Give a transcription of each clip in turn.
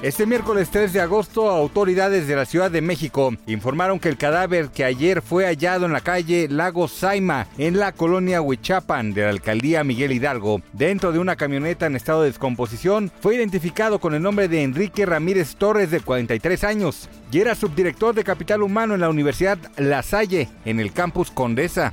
Este miércoles 3 de agosto, autoridades de la Ciudad de México informaron que el cadáver que ayer fue hallado en la calle Lago Saima, en la colonia Huichapan de la alcaldía Miguel Hidalgo, dentro de una camioneta en estado de descomposición, fue identificado con el nombre de Enrique Ramírez Torres, de 43 años, y era subdirector de Capital Humano en la Universidad La Salle, en el campus Condesa.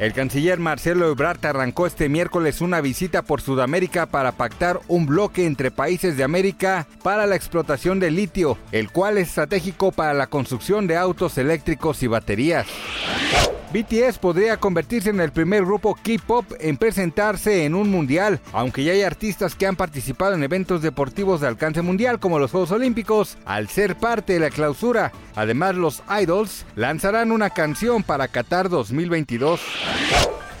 El canciller Marcelo Ebrard arrancó este miércoles una visita por Sudamérica para pactar un bloque entre países de América para la explotación de litio, el cual es estratégico para la construcción de autos eléctricos y baterías. BTS podría convertirse en el primer grupo K-pop en presentarse en un mundial, aunque ya hay artistas que han participado en eventos deportivos de alcance mundial como los Juegos Olímpicos, al ser parte de la clausura. Además, los Idols lanzarán una canción para Qatar 2022.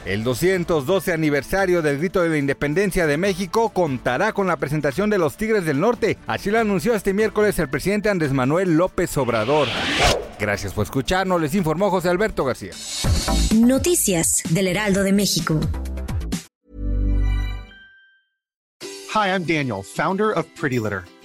El 212 aniversario del grito de la independencia de México contará con la presentación de los Tigres del Norte. Así lo anunció este miércoles el presidente Andrés Manuel López Obrador. Gracias por escucharnos, les informó José Alberto García. Noticias del Heraldo de México. Hi, I'm Daniel, founder of Pretty Litter.